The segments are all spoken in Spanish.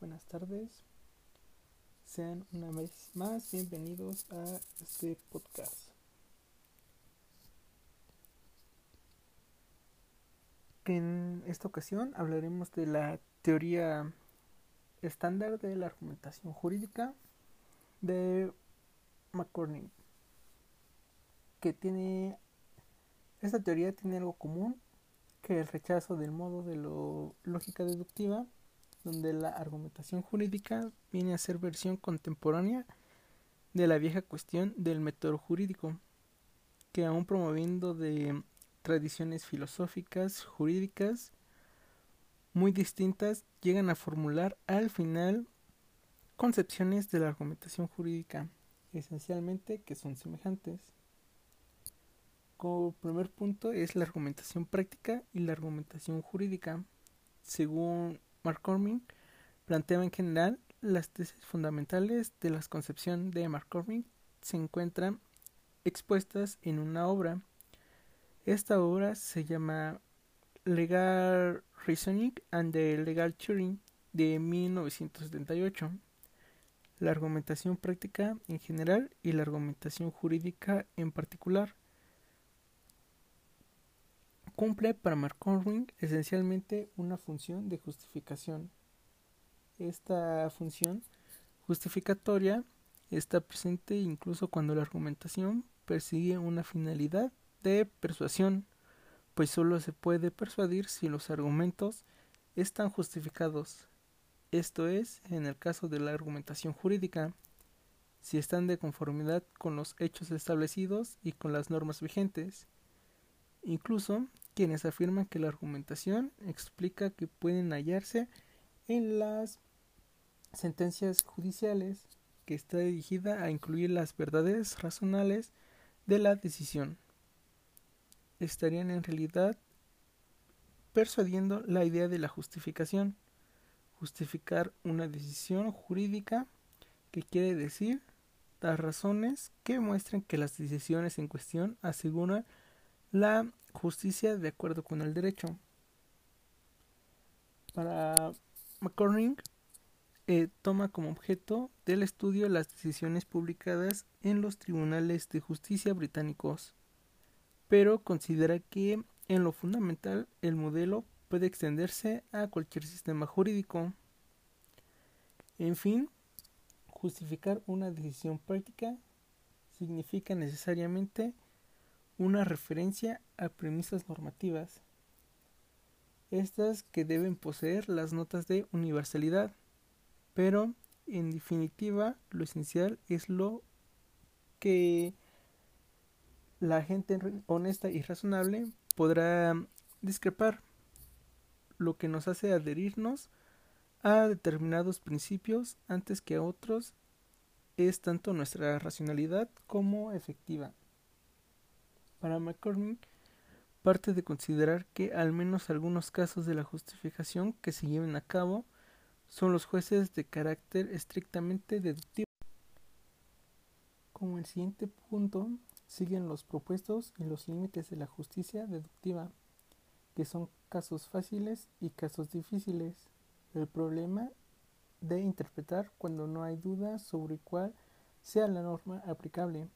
buenas tardes. Sean una vez más bienvenidos a este podcast. En esta ocasión hablaremos de la teoría estándar de la argumentación jurídica de McCormick, que tiene esta teoría tiene algo común que el rechazo del modo de lo lógica deductiva donde la argumentación jurídica viene a ser versión contemporánea de la vieja cuestión del método jurídico, que aún promoviendo de tradiciones filosóficas, jurídicas, muy distintas, llegan a formular al final concepciones de la argumentación jurídica, esencialmente que son semejantes. Como primer punto es la argumentación práctica y la argumentación jurídica. Según McCormick plantea en general las tesis fundamentales de la concepción de McCormick se encuentran expuestas en una obra. Esta obra se llama Legal Reasoning and the Legal Turing de 1978. La argumentación práctica en general y la argumentación jurídica en particular cumple para McCormick esencialmente una función de justificación. Esta función justificatoria está presente incluso cuando la argumentación persigue una finalidad de persuasión, pues solo se puede persuadir si los argumentos están justificados. Esto es, en el caso de la argumentación jurídica, si están de conformidad con los hechos establecidos y con las normas vigentes. Incluso quienes afirman que la argumentación explica que pueden hallarse en las sentencias judiciales que está dirigida a incluir las verdades razonables de la decisión. Estarían en realidad persuadiendo la idea de la justificación, justificar una decisión jurídica que quiere decir dar razones que muestren que las decisiones en cuestión aseguran la justicia de acuerdo con el derecho. Para McCormick eh, toma como objeto del estudio las decisiones publicadas en los tribunales de justicia británicos, pero considera que en lo fundamental el modelo puede extenderse a cualquier sistema jurídico. En fin, justificar una decisión práctica significa necesariamente una referencia a premisas normativas, estas que deben poseer las notas de universalidad, pero en definitiva lo esencial es lo que la gente honesta y razonable podrá discrepar, lo que nos hace adherirnos a determinados principios antes que a otros es tanto nuestra racionalidad como efectiva. Para McCormick, parte de considerar que al menos algunos casos de la justificación que se lleven a cabo son los jueces de carácter estrictamente deductivo. Como el siguiente punto, siguen los propuestos y los límites de la justicia deductiva, que son casos fáciles y casos difíciles. El problema de interpretar cuando no hay duda sobre cuál sea la norma aplicable.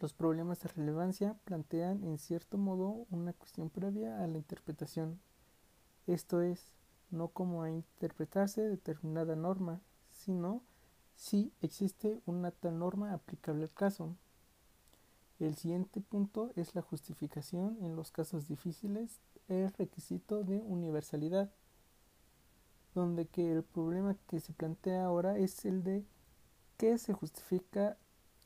Los problemas de relevancia plantean en cierto modo una cuestión previa a la interpretación, esto es, no cómo a interpretarse determinada norma, sino si existe una tal norma aplicable al caso. El siguiente punto es la justificación en los casos difíciles, el requisito de universalidad, donde que el problema que se plantea ahora es el de qué se justifica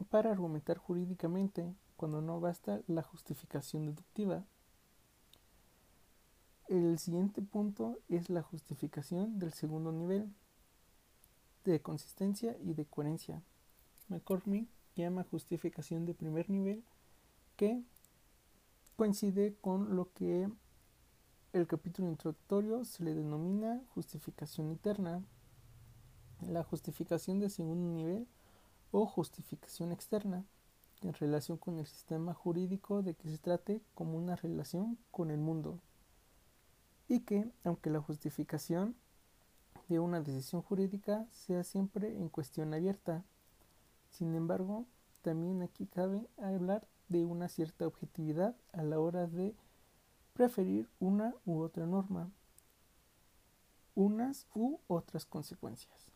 para argumentar jurídicamente cuando no basta la justificación deductiva. El siguiente punto es la justificación del segundo nivel de consistencia y de coherencia. McCormick llama justificación de primer nivel que coincide con lo que el capítulo introductorio se le denomina justificación interna. La justificación de segundo nivel o justificación externa en relación con el sistema jurídico de que se trate como una relación con el mundo y que aunque la justificación de una decisión jurídica sea siempre en cuestión abierta. Sin embargo, también aquí cabe hablar de una cierta objetividad a la hora de preferir una u otra norma, unas u otras consecuencias.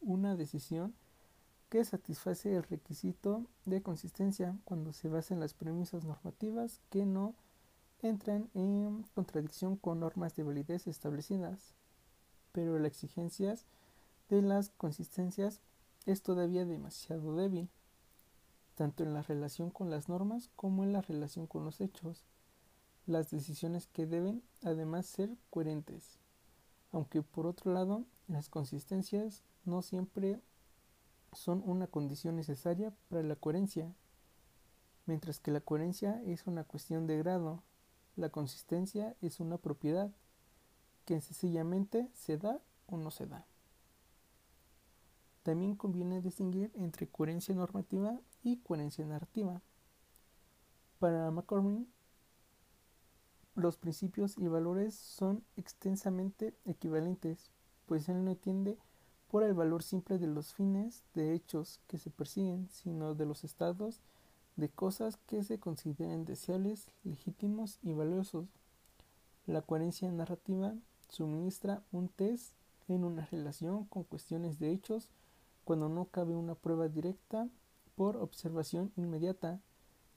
Una decisión que satisface el requisito de consistencia cuando se basa en las premisas normativas que no entran en contradicción con normas de validez establecidas, pero las exigencias de las consistencias es todavía demasiado débil, tanto en la relación con las normas como en la relación con los hechos. Las decisiones que deben además ser coherentes, aunque por otro lado las consistencias no siempre son una condición necesaria para la coherencia, mientras que la coherencia es una cuestión de grado, la consistencia es una propiedad que sencillamente se da o no se da. También conviene distinguir entre coherencia normativa y coherencia narrativa. Para McCormick, los principios y valores son extensamente equivalentes, pues él no entiende por el valor simple de los fines de hechos que se persiguen, sino de los estados de cosas que se consideren deseables, legítimos y valiosos. La coherencia narrativa suministra un test en una relación con cuestiones de hechos cuando no cabe una prueba directa por observación inmediata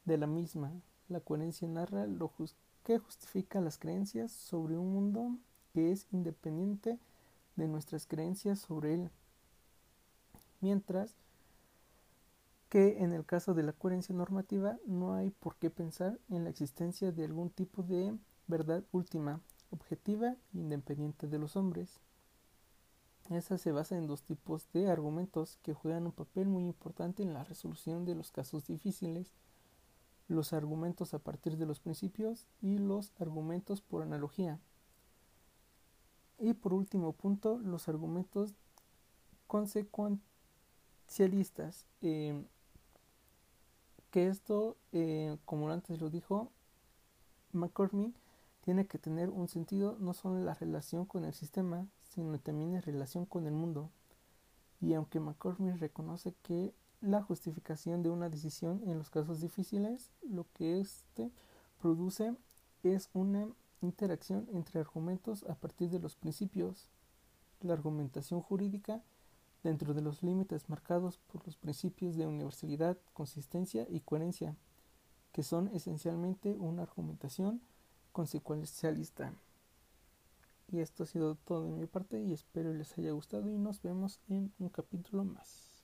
de la misma. La coherencia narra lo que justifica las creencias sobre un mundo que es independiente de nuestras creencias sobre él. Mientras que en el caso de la coherencia normativa no hay por qué pensar en la existencia de algún tipo de verdad última, objetiva e independiente de los hombres. Esa se basa en dos tipos de argumentos que juegan un papel muy importante en la resolución de los casos difíciles, los argumentos a partir de los principios y los argumentos por analogía. Y por último punto, los argumentos consecuencialistas. Eh, que esto, eh, como antes lo dijo, McCormick tiene que tener un sentido no solo en la relación con el sistema, sino también en relación con el mundo. Y aunque McCormick reconoce que la justificación de una decisión en los casos difíciles, lo que éste produce es una interacción entre argumentos a partir de los principios. La argumentación jurídica dentro de los límites marcados por los principios de universalidad, consistencia y coherencia, que son esencialmente una argumentación consecuencialista. Y esto ha sido todo de mi parte y espero les haya gustado y nos vemos en un capítulo más.